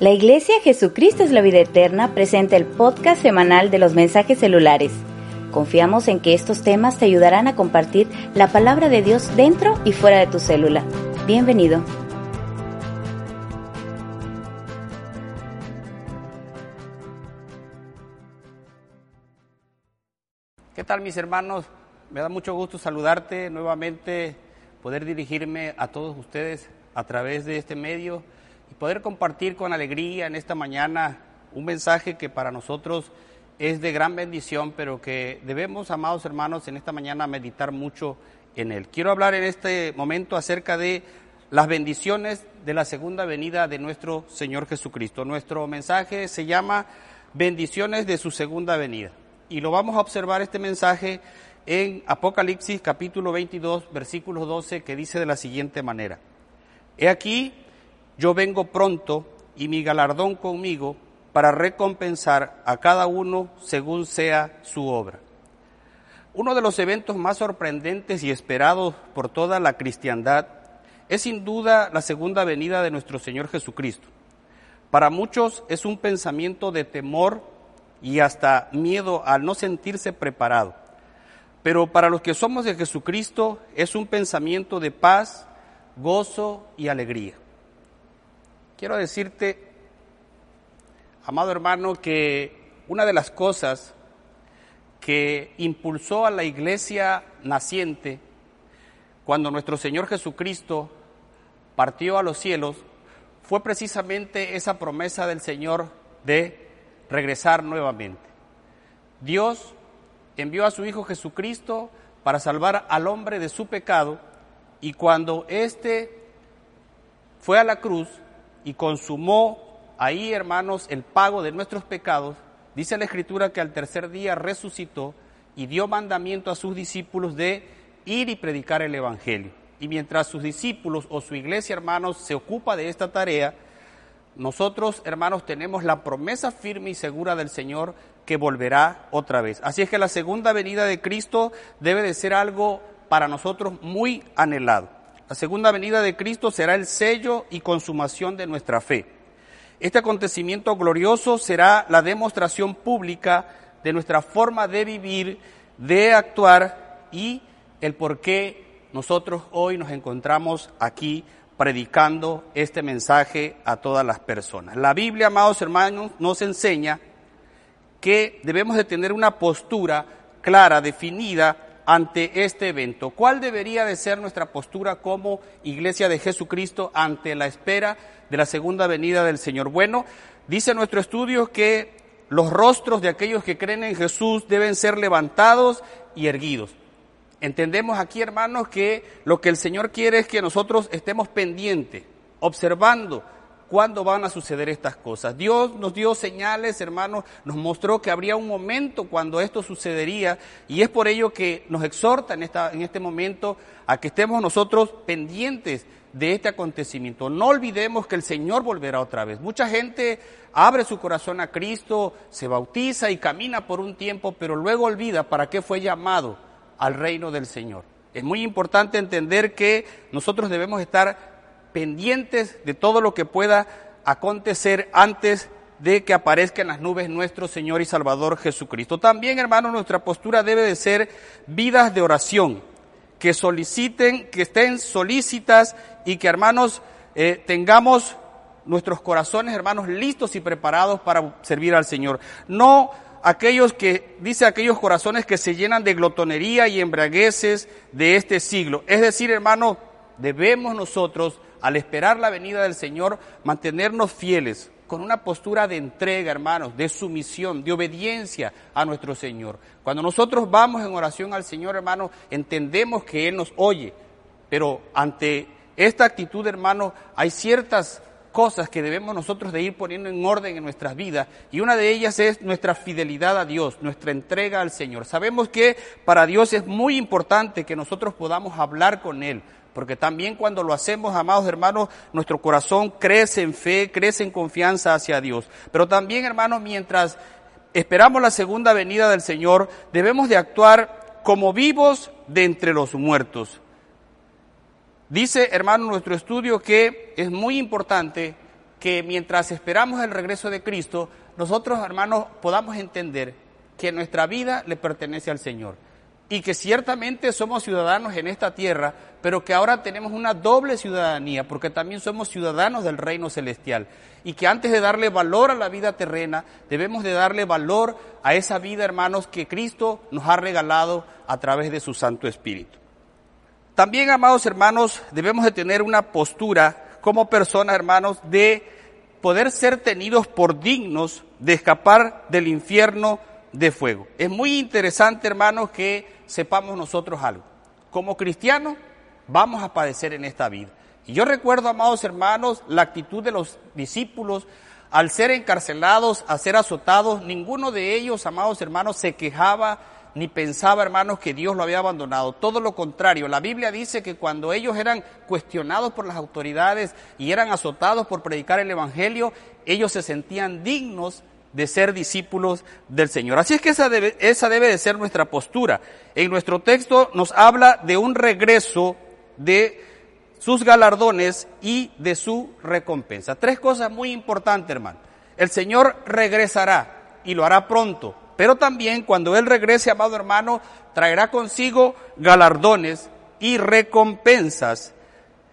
La Iglesia Jesucristo es la vida eterna presenta el podcast semanal de los mensajes celulares. Confiamos en que estos temas te ayudarán a compartir la palabra de Dios dentro y fuera de tu célula. Bienvenido. ¿Qué tal mis hermanos? Me da mucho gusto saludarte nuevamente, poder dirigirme a todos ustedes a través de este medio y poder compartir con alegría en esta mañana un mensaje que para nosotros es de gran bendición, pero que debemos, amados hermanos, en esta mañana meditar mucho en él. Quiero hablar en este momento acerca de las bendiciones de la segunda venida de nuestro Señor Jesucristo. Nuestro mensaje se llama Bendiciones de su segunda venida. Y lo vamos a observar este mensaje en Apocalipsis capítulo 22, versículo 12, que dice de la siguiente manera. He aquí, yo vengo pronto y mi galardón conmigo para recompensar a cada uno según sea su obra. Uno de los eventos más sorprendentes y esperados por toda la cristiandad es sin duda la segunda venida de nuestro Señor Jesucristo. Para muchos es un pensamiento de temor y hasta miedo al no sentirse preparado. Pero para los que somos de Jesucristo es un pensamiento de paz, gozo y alegría. Quiero decirte, amado hermano, que una de las cosas que impulsó a la iglesia naciente cuando nuestro Señor Jesucristo partió a los cielos fue precisamente esa promesa del Señor de regresar nuevamente. Dios envió a su Hijo Jesucristo para salvar al hombre de su pecado y cuando éste fue a la cruz, y consumó ahí, hermanos, el pago de nuestros pecados, dice la Escritura que al tercer día resucitó y dio mandamiento a sus discípulos de ir y predicar el Evangelio. Y mientras sus discípulos o su iglesia, hermanos, se ocupa de esta tarea, nosotros, hermanos, tenemos la promesa firme y segura del Señor que volverá otra vez. Así es que la segunda venida de Cristo debe de ser algo para nosotros muy anhelado. La segunda venida de Cristo será el sello y consumación de nuestra fe. Este acontecimiento glorioso será la demostración pública de nuestra forma de vivir, de actuar y el por qué nosotros hoy nos encontramos aquí predicando este mensaje a todas las personas. La Biblia, amados hermanos, nos enseña que debemos de tener una postura clara, definida, ante este evento. ¿Cuál debería de ser nuestra postura como Iglesia de Jesucristo ante la espera de la segunda venida del Señor? Bueno, dice nuestro estudio que los rostros de aquellos que creen en Jesús deben ser levantados y erguidos. Entendemos aquí, hermanos, que lo que el Señor quiere es que nosotros estemos pendientes, observando cuándo van a suceder estas cosas. Dios nos dio señales, hermanos, nos mostró que habría un momento cuando esto sucedería y es por ello que nos exhorta en, esta, en este momento a que estemos nosotros pendientes de este acontecimiento. No olvidemos que el Señor volverá otra vez. Mucha gente abre su corazón a Cristo, se bautiza y camina por un tiempo, pero luego olvida para qué fue llamado al reino del Señor. Es muy importante entender que nosotros debemos estar pendientes de todo lo que pueda acontecer antes de que aparezca en las nubes nuestro Señor y Salvador Jesucristo. También, hermanos, nuestra postura debe de ser vidas de oración, que soliciten, que estén solícitas y que, hermanos, eh, tengamos nuestros corazones, hermanos, listos y preparados para servir al Señor. No aquellos que, dice aquellos corazones que se llenan de glotonería y embragueces de este siglo. Es decir, hermanos, debemos nosotros al esperar la venida del Señor, mantenernos fieles, con una postura de entrega, hermanos, de sumisión, de obediencia a nuestro Señor. Cuando nosotros vamos en oración al Señor, hermanos, entendemos que Él nos oye, pero ante esta actitud, hermanos, hay ciertas cosas que debemos nosotros de ir poniendo en orden en nuestras vidas y una de ellas es nuestra fidelidad a Dios, nuestra entrega al Señor. Sabemos que para Dios es muy importante que nosotros podamos hablar con Él, porque también cuando lo hacemos, amados hermanos, nuestro corazón crece en fe, crece en confianza hacia Dios. Pero también, hermanos, mientras esperamos la segunda venida del Señor, debemos de actuar como vivos de entre los muertos. Dice, hermano, nuestro estudio que es muy importante que mientras esperamos el regreso de Cristo, nosotros, hermanos, podamos entender que nuestra vida le pertenece al Señor y que ciertamente somos ciudadanos en esta tierra, pero que ahora tenemos una doble ciudadanía, porque también somos ciudadanos del reino celestial, y que antes de darle valor a la vida terrena, debemos de darle valor a esa vida, hermanos, que Cristo nos ha regalado a través de su Santo Espíritu. También, amados hermanos, debemos de tener una postura como personas, hermanos, de poder ser tenidos por dignos de escapar del infierno de fuego. Es muy interesante, hermanos, que sepamos nosotros algo. Como cristianos vamos a padecer en esta vida. Y yo recuerdo, amados hermanos, la actitud de los discípulos al ser encarcelados, a ser azotados. Ninguno de ellos, amados hermanos, se quejaba ni pensaba, hermanos, que Dios lo había abandonado. Todo lo contrario, la Biblia dice que cuando ellos eran cuestionados por las autoridades y eran azotados por predicar el Evangelio, ellos se sentían dignos de ser discípulos del Señor. Así es que esa debe, esa debe de ser nuestra postura. En nuestro texto nos habla de un regreso de sus galardones y de su recompensa. Tres cosas muy importantes, hermano. El Señor regresará y lo hará pronto, pero también cuando Él regrese, amado hermano, traerá consigo galardones y recompensas.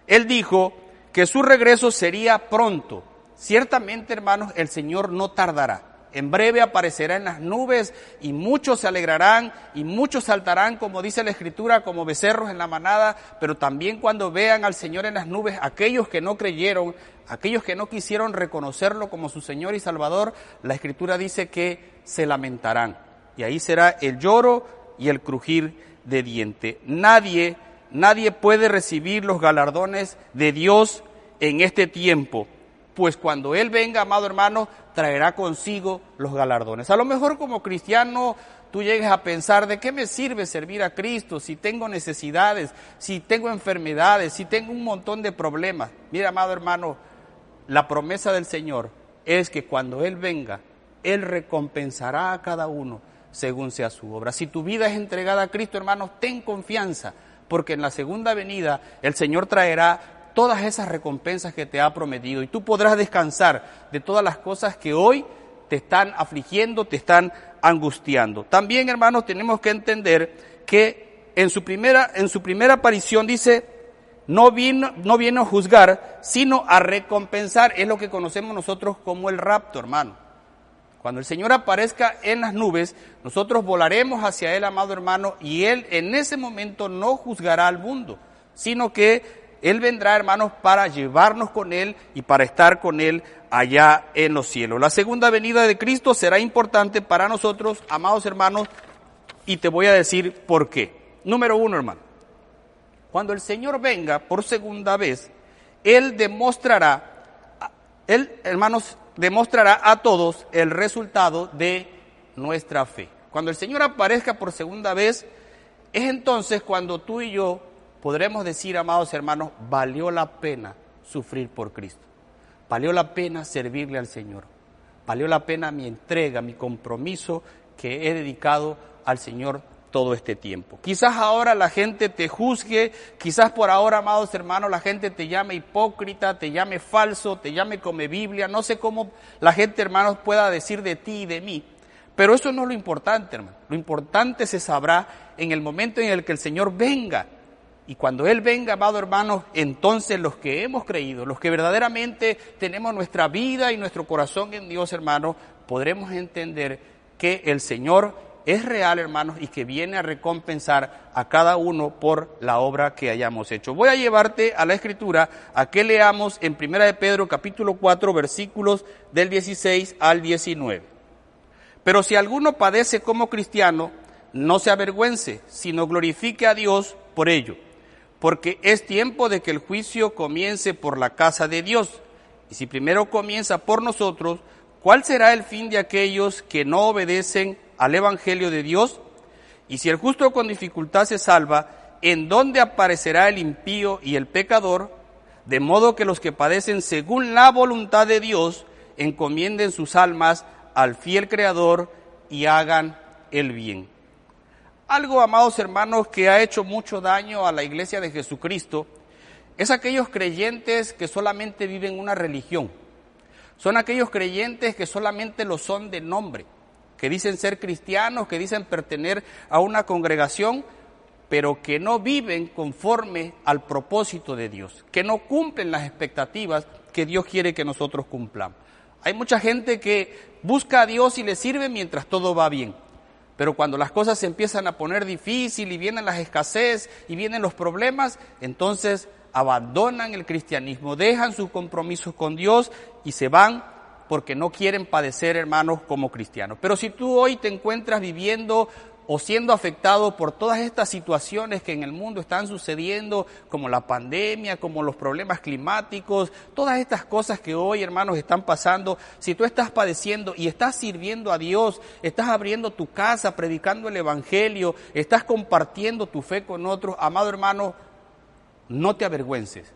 Él dijo que su regreso sería pronto. Ciertamente, hermanos, el Señor no tardará. En breve aparecerá en las nubes y muchos se alegrarán y muchos saltarán, como dice la Escritura, como becerros en la manada, pero también cuando vean al Señor en las nubes, aquellos que no creyeron, aquellos que no quisieron reconocerlo como su Señor y Salvador, la Escritura dice que se lamentarán. Y ahí será el lloro y el crujir de diente. Nadie, nadie puede recibir los galardones de Dios en este tiempo pues cuando Él venga, amado hermano, traerá consigo los galardones. A lo mejor como cristiano tú llegues a pensar, ¿de qué me sirve servir a Cristo si tengo necesidades, si tengo enfermedades, si tengo un montón de problemas? Mira, amado hermano, la promesa del Señor es que cuando Él venga, Él recompensará a cada uno según sea su obra. Si tu vida es entregada a Cristo, hermano, ten confianza, porque en la segunda venida el Señor traerá todas esas recompensas que te ha prometido y tú podrás descansar de todas las cosas que hoy te están afligiendo, te están angustiando. También, hermanos, tenemos que entender que en su primera, en su primera aparición dice, no vino, no viene a juzgar, sino a recompensar. Es lo que conocemos nosotros como el rapto, hermano. Cuando el Señor aparezca en las nubes, nosotros volaremos hacia Él, amado hermano, y Él en ese momento no juzgará al mundo, sino que él vendrá, hermanos, para llevarnos con Él y para estar con Él allá en los cielos. La segunda venida de Cristo será importante para nosotros, amados hermanos, y te voy a decir por qué. Número uno, hermano. Cuando el Señor venga por segunda vez, Él demostrará, Él, hermanos, demostrará a todos el resultado de nuestra fe. Cuando el Señor aparezca por segunda vez, es entonces cuando tú y yo podremos decir, amados hermanos, valió la pena sufrir por Cristo. Valió la pena servirle al Señor. Valió la pena mi entrega, mi compromiso que he dedicado al Señor todo este tiempo. Quizás ahora la gente te juzgue, quizás por ahora, amados hermanos, la gente te llame hipócrita, te llame falso, te llame come Biblia, no sé cómo la gente, hermanos, pueda decir de ti y de mí. Pero eso no es lo importante, hermano. Lo importante se sabrá en el momento en el que el Señor venga y cuando Él venga, amado hermano, entonces los que hemos creído, los que verdaderamente tenemos nuestra vida y nuestro corazón en Dios, hermano, podremos entender que el Señor es real, hermanos, y que viene a recompensar a cada uno por la obra que hayamos hecho. Voy a llevarte a la escritura a que leamos en Primera de Pedro capítulo 4 versículos del 16 al 19. Pero si alguno padece como cristiano, no se avergüence, sino glorifique a Dios por ello porque es tiempo de que el juicio comience por la casa de Dios. Y si primero comienza por nosotros, ¿cuál será el fin de aquellos que no obedecen al Evangelio de Dios? Y si el justo con dificultad se salva, ¿en dónde aparecerá el impío y el pecador? De modo que los que padecen según la voluntad de Dios encomienden sus almas al fiel Creador y hagan el bien. Algo, amados hermanos, que ha hecho mucho daño a la iglesia de Jesucristo es aquellos creyentes que solamente viven una religión. Son aquellos creyentes que solamente lo son de nombre, que dicen ser cristianos, que dicen pertenecer a una congregación, pero que no viven conforme al propósito de Dios, que no cumplen las expectativas que Dios quiere que nosotros cumplamos. Hay mucha gente que busca a Dios y le sirve mientras todo va bien. Pero cuando las cosas se empiezan a poner difícil y vienen las escasez y vienen los problemas, entonces abandonan el cristianismo, dejan sus compromisos con Dios y se van porque no quieren padecer, hermanos, como cristianos. Pero si tú hoy te encuentras viviendo o siendo afectado por todas estas situaciones que en el mundo están sucediendo, como la pandemia, como los problemas climáticos, todas estas cosas que hoy, hermanos, están pasando, si tú estás padeciendo y estás sirviendo a Dios, estás abriendo tu casa, predicando el Evangelio, estás compartiendo tu fe con otros, amado hermano, no te avergüences.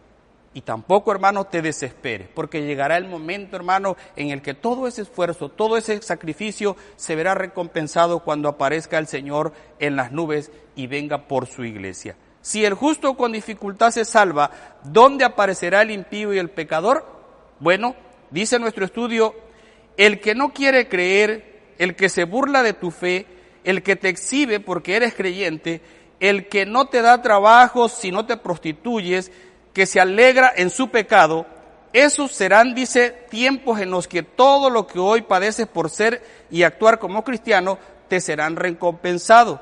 Y tampoco, hermano, te desesperes, porque llegará el momento, hermano, en el que todo ese esfuerzo, todo ese sacrificio se verá recompensado cuando aparezca el Señor en las nubes y venga por su iglesia. Si el justo con dificultad se salva, ¿dónde aparecerá el impío y el pecador? Bueno, dice nuestro estudio, el que no quiere creer, el que se burla de tu fe, el que te exhibe porque eres creyente, el que no te da trabajo si no te prostituyes, que se alegra en su pecado, esos serán, dice, tiempos en los que todo lo que hoy padeces por ser y actuar como cristiano, te serán recompensado.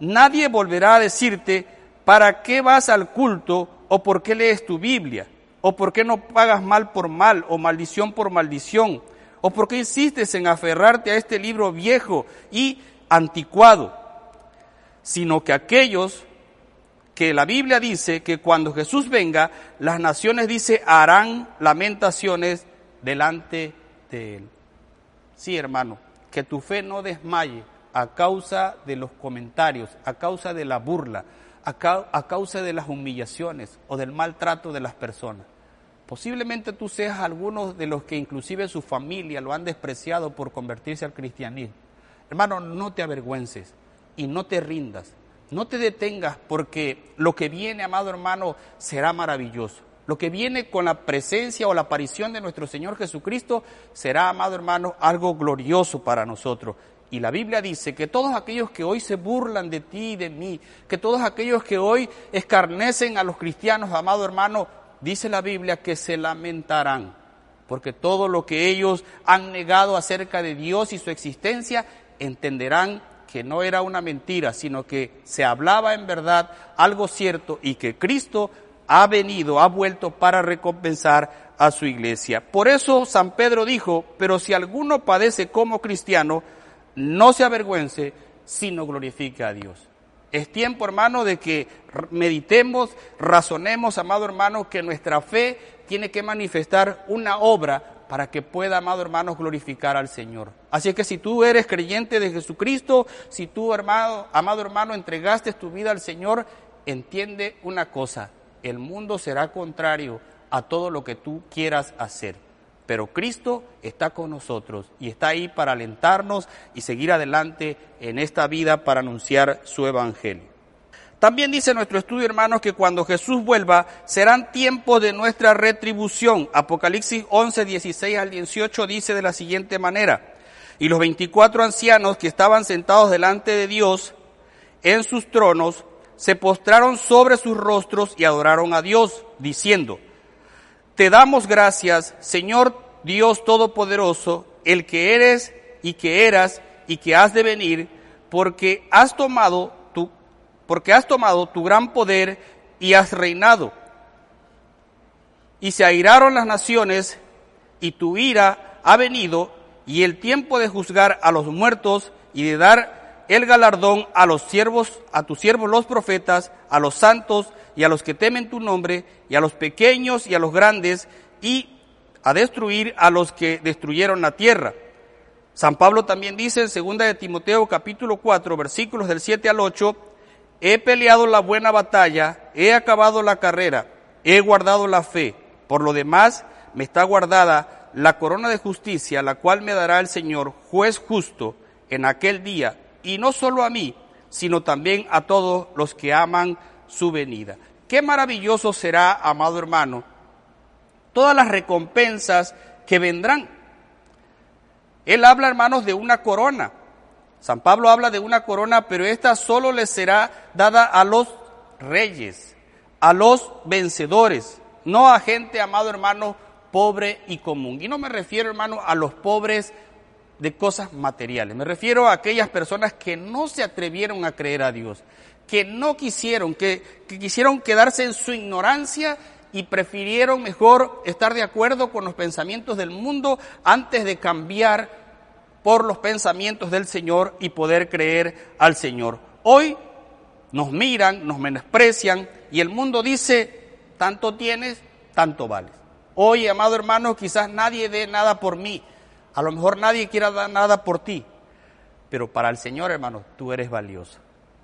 Nadie volverá a decirte, ¿para qué vas al culto o por qué lees tu Biblia? ¿O por qué no pagas mal por mal o maldición por maldición? ¿O por qué insistes en aferrarte a este libro viejo y anticuado? Sino que aquellos que la Biblia dice que cuando Jesús venga, las naciones, dice, harán lamentaciones delante de Él. Sí, hermano, que tu fe no desmaye a causa de los comentarios, a causa de la burla, a, causa de las humillaciones o del maltrato de las personas. Posiblemente tú seas alguno de los que inclusive su familia lo han despreciado por convertirse al cristianismo. Hermano, no te avergüences y no te rindas no te detengas porque lo que viene, amado hermano, será maravilloso. Lo que viene con la presencia o la aparición de nuestro Señor Jesucristo será, amado hermano, algo glorioso para nosotros. Y la Biblia dice que todos aquellos que hoy se burlan de ti y de mí, que todos aquellos que hoy escarnecen a los cristianos, amado hermano, dice la Biblia que se lamentarán, porque todo lo que ellos han negado acerca de Dios y su existencia, entenderán que no era una mentira, sino que se hablaba en verdad algo cierto y que Cristo ha venido, ha vuelto para recompensar a su iglesia. Por eso San Pedro dijo, pero si alguno padece como cristiano, no se avergüence, sino glorifique a Dios. Es tiempo, hermano, de que meditemos, razonemos, amado hermano, que nuestra fe tiene que manifestar una obra para que pueda, amado hermano, glorificar al Señor. Así que si tú eres creyente de Jesucristo, si tú, hermano, amado hermano, entregaste tu vida al Señor, entiende una cosa, el mundo será contrario a todo lo que tú quieras hacer. Pero Cristo está con nosotros y está ahí para alentarnos y seguir adelante en esta vida para anunciar su evangelio. También dice nuestro estudio, hermanos, que cuando Jesús vuelva serán tiempos de nuestra retribución. Apocalipsis 11, 16 al 18 dice de la siguiente manera, y los 24 ancianos que estaban sentados delante de Dios en sus tronos se postraron sobre sus rostros y adoraron a Dios, diciendo, Te damos gracias, Señor Dios Todopoderoso, el que eres y que eras y que has de venir, porque has tomado porque has tomado tu gran poder y has reinado. Y se airaron las naciones y tu ira ha venido y el tiempo de juzgar a los muertos y de dar el galardón a los siervos, a tus siervos los profetas, a los santos y a los que temen tu nombre y a los pequeños y a los grandes y a destruir a los que destruyeron la tierra. San Pablo también dice en 2 de Timoteo capítulo 4 versículos del 7 al 8, he peleado la buena batalla, he acabado la carrera, he guardado la fe. Por lo demás, me está guardada la corona de justicia, la cual me dará el Señor, juez justo, en aquel día, y no solo a mí, sino también a todos los que aman su venida. Qué maravilloso será, amado hermano, todas las recompensas que vendrán. Él habla, hermanos, de una corona. San Pablo habla de una corona, pero esta solo le será dada a los reyes, a los vencedores, no a gente, amado hermano, pobre y común. Y no me refiero, hermano, a los pobres de cosas materiales. Me refiero a aquellas personas que no se atrevieron a creer a Dios, que no quisieron, que, que quisieron quedarse en su ignorancia y prefirieron mejor estar de acuerdo con los pensamientos del mundo antes de cambiar por los pensamientos del Señor y poder creer al Señor. Hoy nos miran, nos menosprecian y el mundo dice, tanto tienes, tanto vales. Hoy, amado hermano, quizás nadie dé nada por mí, a lo mejor nadie quiera dar nada por ti, pero para el Señor, hermano, tú eres valioso.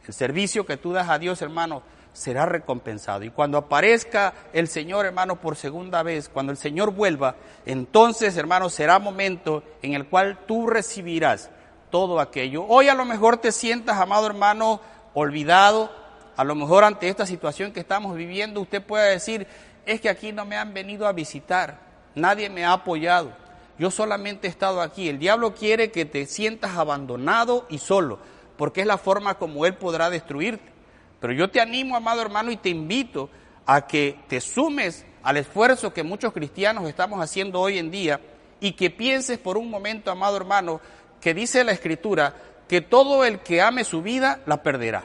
El servicio que tú das a Dios, hermano, será recompensado. Y cuando aparezca el Señor, hermano, por segunda vez, cuando el Señor vuelva, entonces, hermano, será momento en el cual tú recibirás todo aquello. Hoy a lo mejor te sientas, amado hermano, olvidado. A lo mejor ante esta situación que estamos viviendo, usted puede decir, es que aquí no me han venido a visitar, nadie me ha apoyado. Yo solamente he estado aquí. El diablo quiere que te sientas abandonado y solo, porque es la forma como él podrá destruirte. Pero yo te animo, amado hermano, y te invito a que te sumes al esfuerzo que muchos cristianos estamos haciendo hoy en día y que pienses por un momento, amado hermano, que dice la Escritura que todo el que ame su vida la perderá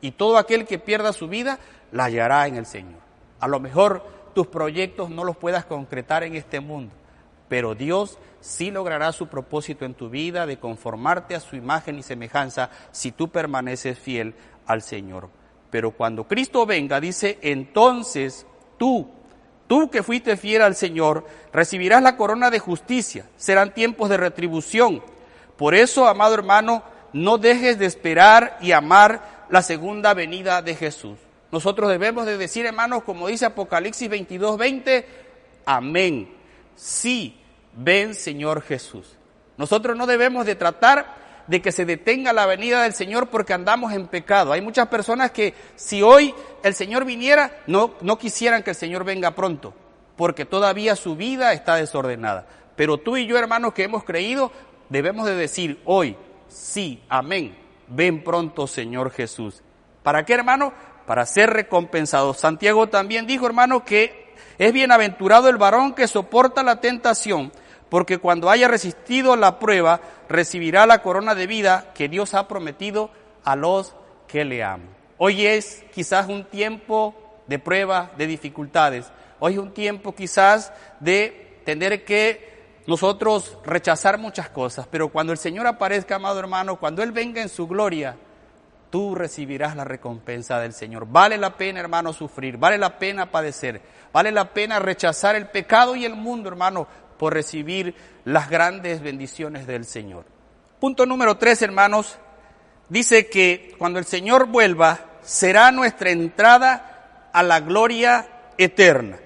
y todo aquel que pierda su vida la hallará en el Señor. A lo mejor tus proyectos no los puedas concretar en este mundo, pero Dios sí logrará su propósito en tu vida de conformarte a su imagen y semejanza si tú permaneces fiel al Señor. Pero cuando Cristo venga, dice, entonces tú, tú que fuiste fiel al Señor, recibirás la corona de justicia, serán tiempos de retribución. Por eso, amado hermano, no dejes de esperar y amar la segunda venida de Jesús. Nosotros debemos de decir, hermanos, como dice Apocalipsis 22, 20, amén. Sí, ven Señor Jesús. Nosotros no debemos de tratar de que se detenga la venida del Señor porque andamos en pecado. Hay muchas personas que si hoy el Señor viniera, no, no quisieran que el Señor venga pronto, porque todavía su vida está desordenada. Pero tú y yo, hermanos, que hemos creído, debemos de decir hoy, sí, amén, ven pronto Señor Jesús. ¿Para qué, hermano? Para ser recompensado. Santiago también dijo, hermano, que es bienaventurado el varón que soporta la tentación, porque cuando haya resistido la prueba, recibirá la corona de vida que Dios ha prometido a los que le aman. Hoy es quizás un tiempo de prueba, de dificultades. Hoy es un tiempo quizás de tener que nosotros rechazar muchas cosas, pero cuando el Señor aparezca, amado hermano, cuando Él venga en su gloria, tú recibirás la recompensa del Señor. Vale la pena, hermano, sufrir, vale la pena padecer, vale la pena rechazar el pecado y el mundo, hermano, por recibir las grandes bendiciones del Señor. Punto número tres, hermanos, dice que cuando el Señor vuelva, será nuestra entrada a la gloria eterna.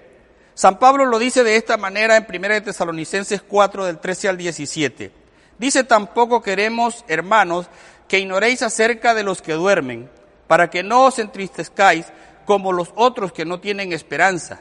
San Pablo lo dice de esta manera en 1 Tesalonicenses 4 del 13 al 17. Dice, tampoco queremos, hermanos, que ignoréis acerca de los que duermen, para que no os entristezcáis como los otros que no tienen esperanza.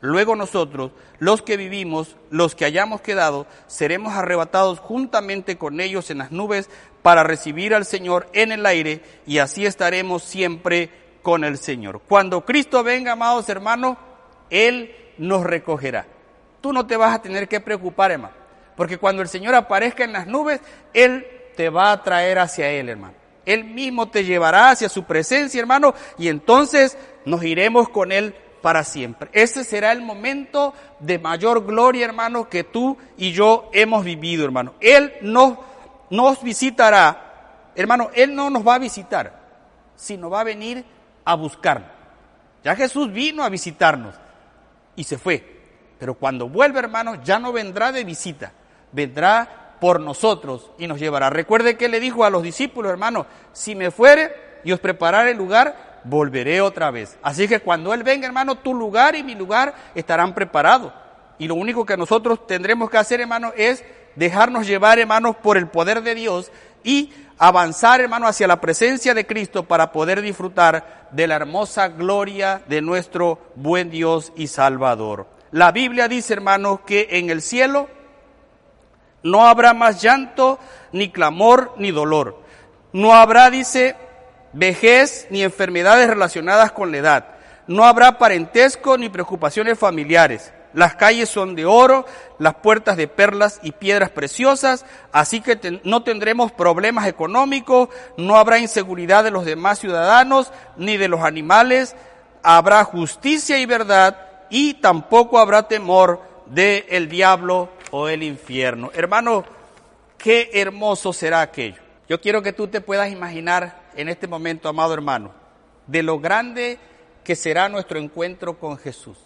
Luego nosotros, los que vivimos, los que hayamos quedado, seremos arrebatados juntamente con ellos en las nubes para recibir al Señor en el aire y así estaremos siempre con el Señor. Cuando Cristo venga, amados hermanos, Él nos recogerá. Tú no te vas a tener que preocupar, hermano, porque cuando el Señor aparezca en las nubes, Él te va a traer hacia Él, hermano. Él mismo te llevará hacia su presencia, hermano, y entonces nos iremos con Él para siempre. Ese será el momento de mayor gloria, hermano, que tú y yo hemos vivido, hermano. Él nos, nos visitará, hermano, Él no nos va a visitar, sino va a venir a buscarnos. Ya Jesús vino a visitarnos y se fue. Pero cuando vuelve, hermano, ya no vendrá de visita, vendrá por nosotros y nos llevará. Recuerde que le dijo a los discípulos, hermano, si me fuere y os prepararé el lugar, volveré otra vez. Así que cuando Él venga, hermano, tu lugar y mi lugar estarán preparados. Y lo único que nosotros tendremos que hacer, hermano, es dejarnos llevar, hermanos, por el poder de Dios y avanzar, hermano, hacia la presencia de Cristo para poder disfrutar de la hermosa gloria de nuestro buen Dios y Salvador. La Biblia dice, hermanos, que en el cielo no habrá más llanto, ni clamor, ni dolor. No habrá, dice, vejez ni enfermedades relacionadas con la edad. No habrá parentesco ni preocupaciones familiares. Las calles son de oro, las puertas de perlas y piedras preciosas, así que no tendremos problemas económicos, no habrá inseguridad de los demás ciudadanos ni de los animales, habrá justicia y verdad y tampoco habrá temor del el diablo o el infierno. Hermano, qué hermoso será aquello. Yo quiero que tú te puedas imaginar en este momento, amado hermano, de lo grande que será nuestro encuentro con Jesús.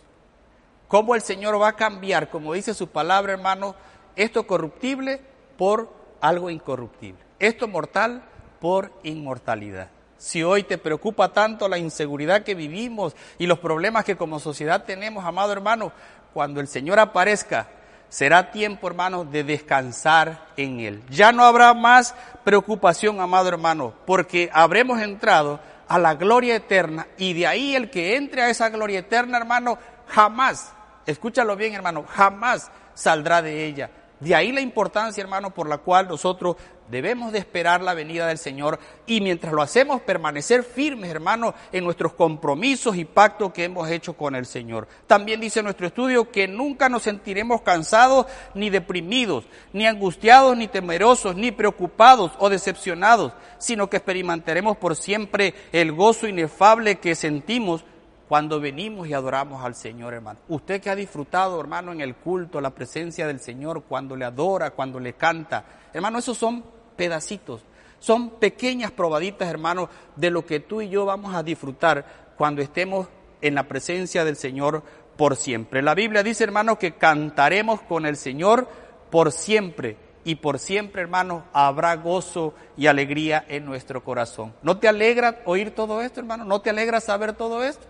Cómo el Señor va a cambiar, como dice su palabra, hermano, esto corruptible por algo incorruptible. Esto mortal por inmortalidad. Si hoy te preocupa tanto la inseguridad que vivimos y los problemas que como sociedad tenemos, amado hermano, cuando el Señor aparezca, será tiempo, hermano, de descansar en Él. Ya no habrá más preocupación, amado hermano, porque habremos entrado a la gloria eterna y de ahí el que entre a esa gloria eterna, hermano, jamás, escúchalo bien, hermano, jamás saldrá de ella. De ahí la importancia, hermano, por la cual nosotros Debemos de esperar la venida del Señor y mientras lo hacemos permanecer firmes, hermanos, en nuestros compromisos y pactos que hemos hecho con el Señor. También dice nuestro estudio que nunca nos sentiremos cansados ni deprimidos, ni angustiados, ni temerosos, ni preocupados o decepcionados, sino que experimentaremos por siempre el gozo inefable que sentimos cuando venimos y adoramos al Señor, hermano. Usted que ha disfrutado, hermano, en el culto, la presencia del Señor, cuando le adora, cuando le canta, hermano, esos son pedacitos. Son pequeñas probaditas, hermanos, de lo que tú y yo vamos a disfrutar cuando estemos en la presencia del Señor por siempre. La Biblia dice, hermanos, que cantaremos con el Señor por siempre. Y por siempre, hermanos, habrá gozo y alegría en nuestro corazón. ¿No te alegra oír todo esto, hermano? ¿No te alegra saber todo esto?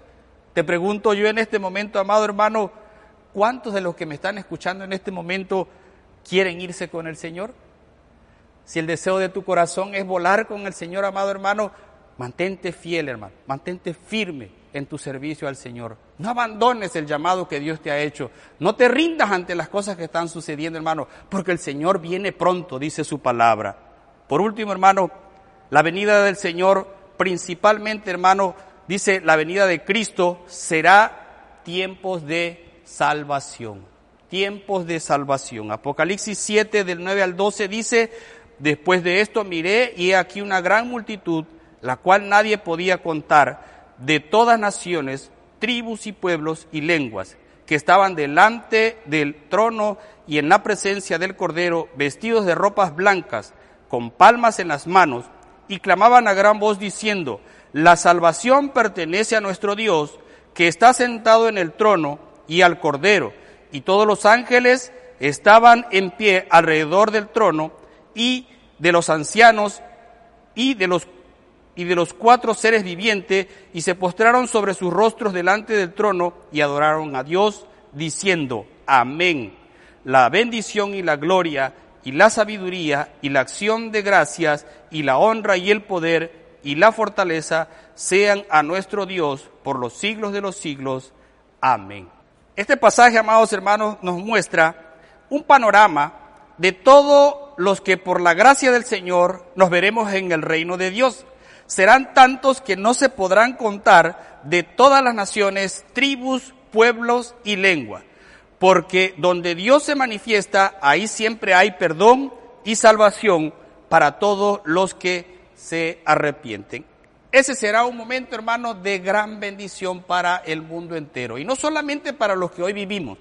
Te pregunto yo en este momento, amado hermano, ¿cuántos de los que me están escuchando en este momento quieren irse con el Señor? Si el deseo de tu corazón es volar con el Señor, amado hermano, mantente fiel, hermano, mantente firme en tu servicio al Señor. No abandones el llamado que Dios te ha hecho. No te rindas ante las cosas que están sucediendo, hermano, porque el Señor viene pronto, dice su palabra. Por último, hermano, la venida del Señor, principalmente, hermano, dice la venida de Cristo, será tiempos de salvación. Tiempos de salvación. Apocalipsis 7 del 9 al 12 dice, Después de esto miré y he aquí una gran multitud, la cual nadie podía contar, de todas naciones, tribus y pueblos y lenguas, que estaban delante del trono y en la presencia del Cordero, vestidos de ropas blancas, con palmas en las manos, y clamaban a gran voz diciendo, la salvación pertenece a nuestro Dios, que está sentado en el trono y al Cordero, y todos los ángeles estaban en pie alrededor del trono, y de los ancianos y de los y de los cuatro seres vivientes y se postraron sobre sus rostros delante del trono y adoraron a Dios diciendo, amén. La bendición y la gloria y la sabiduría y la acción de gracias y la honra y el poder y la fortaleza sean a nuestro Dios por los siglos de los siglos. Amén. Este pasaje, amados hermanos, nos muestra un panorama de todo los que por la gracia del Señor nos veremos en el reino de Dios. Serán tantos que no se podrán contar de todas las naciones, tribus, pueblos y lengua. Porque donde Dios se manifiesta, ahí siempre hay perdón y salvación para todos los que se arrepienten. Ese será un momento, hermano, de gran bendición para el mundo entero. Y no solamente para los que hoy vivimos,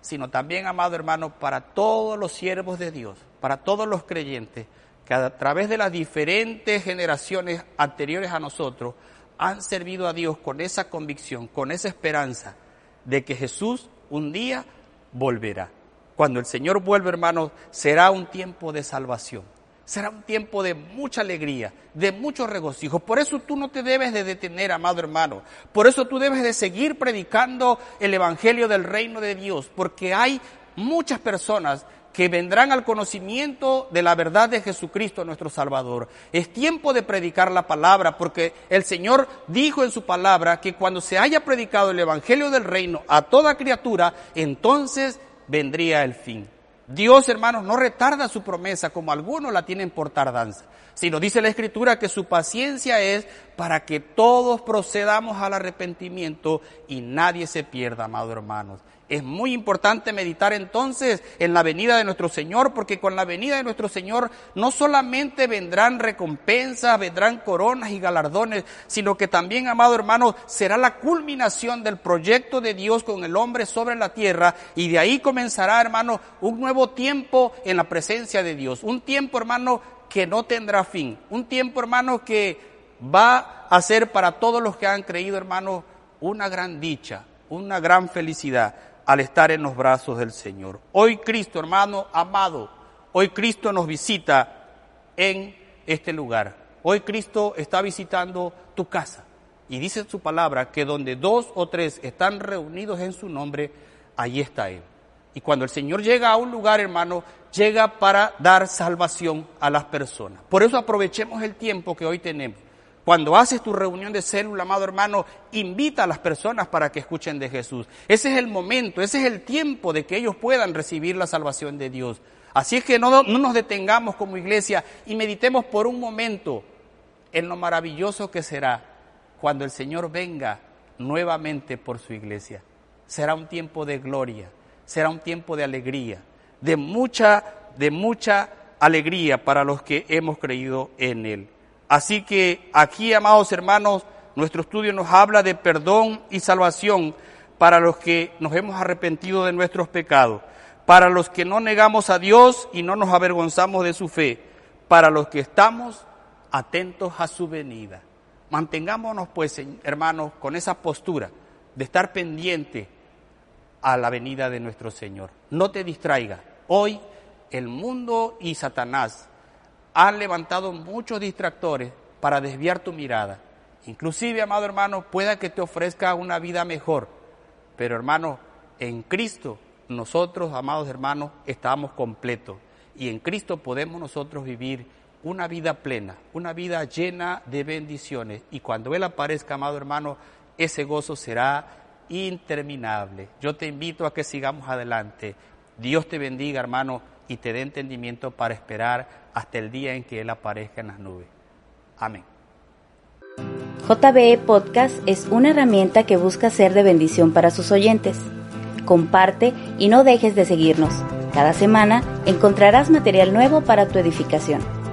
sino también, amado hermano, para todos los siervos de Dios, para todos los creyentes que a través de las diferentes generaciones anteriores a nosotros han servido a Dios con esa convicción, con esa esperanza de que Jesús un día volverá. cuando el Señor vuelve, hermanos, será un tiempo de salvación. Será un tiempo de mucha alegría, de mucho regocijo. Por eso tú no te debes de detener, amado hermano. Por eso tú debes de seguir predicando el Evangelio del reino de Dios, porque hay muchas personas que vendrán al conocimiento de la verdad de Jesucristo nuestro Salvador. Es tiempo de predicar la palabra, porque el Señor dijo en su palabra que cuando se haya predicado el Evangelio del reino a toda criatura, entonces vendría el fin. Dios, hermanos, no retarda su promesa como algunos la tienen por tardanza, sino dice la Escritura que su paciencia es para que todos procedamos al arrepentimiento y nadie se pierda, amados hermanos. Es muy importante meditar entonces en la venida de nuestro Señor, porque con la venida de nuestro Señor no solamente vendrán recompensas, vendrán coronas y galardones, sino que también, amado hermano, será la culminación del proyecto de Dios con el hombre sobre la tierra y de ahí comenzará, hermano, un nuevo tiempo en la presencia de Dios, un tiempo, hermano, que no tendrá fin, un tiempo, hermano, que va a ser para todos los que han creído, hermano, una gran dicha, una gran felicidad al estar en los brazos del Señor. Hoy Cristo, hermano amado, hoy Cristo nos visita en este lugar. Hoy Cristo está visitando tu casa. Y dice su palabra que donde dos o tres están reunidos en su nombre, allí está Él. Y cuando el Señor llega a un lugar, hermano, llega para dar salvación a las personas. Por eso aprovechemos el tiempo que hoy tenemos. Cuando haces tu reunión de célula, amado hermano, invita a las personas para que escuchen de Jesús. Ese es el momento, ese es el tiempo de que ellos puedan recibir la salvación de Dios. Así es que no, no nos detengamos como iglesia y meditemos por un momento en lo maravilloso que será cuando el Señor venga nuevamente por su iglesia. Será un tiempo de gloria, será un tiempo de alegría, de mucha, de mucha alegría para los que hemos creído en Él. Así que aquí, amados hermanos, nuestro estudio nos habla de perdón y salvación para los que nos hemos arrepentido de nuestros pecados, para los que no negamos a Dios y no nos avergonzamos de su fe, para los que estamos atentos a su venida. Mantengámonos, pues, hermanos, con esa postura de estar pendiente a la venida de nuestro Señor. No te distraiga. Hoy el mundo y Satanás han levantado muchos distractores para desviar tu mirada. Inclusive, amado hermano, pueda que te ofrezca una vida mejor. Pero hermano, en Cristo nosotros, amados hermanos, estamos completos. Y en Cristo podemos nosotros vivir una vida plena, una vida llena de bendiciones. Y cuando Él aparezca, amado hermano, ese gozo será interminable. Yo te invito a que sigamos adelante. Dios te bendiga, hermano, y te dé entendimiento para esperar hasta el día en que Él aparezca en las nubes. Amén. JBE Podcast es una herramienta que busca ser de bendición para sus oyentes. Comparte y no dejes de seguirnos. Cada semana encontrarás material nuevo para tu edificación.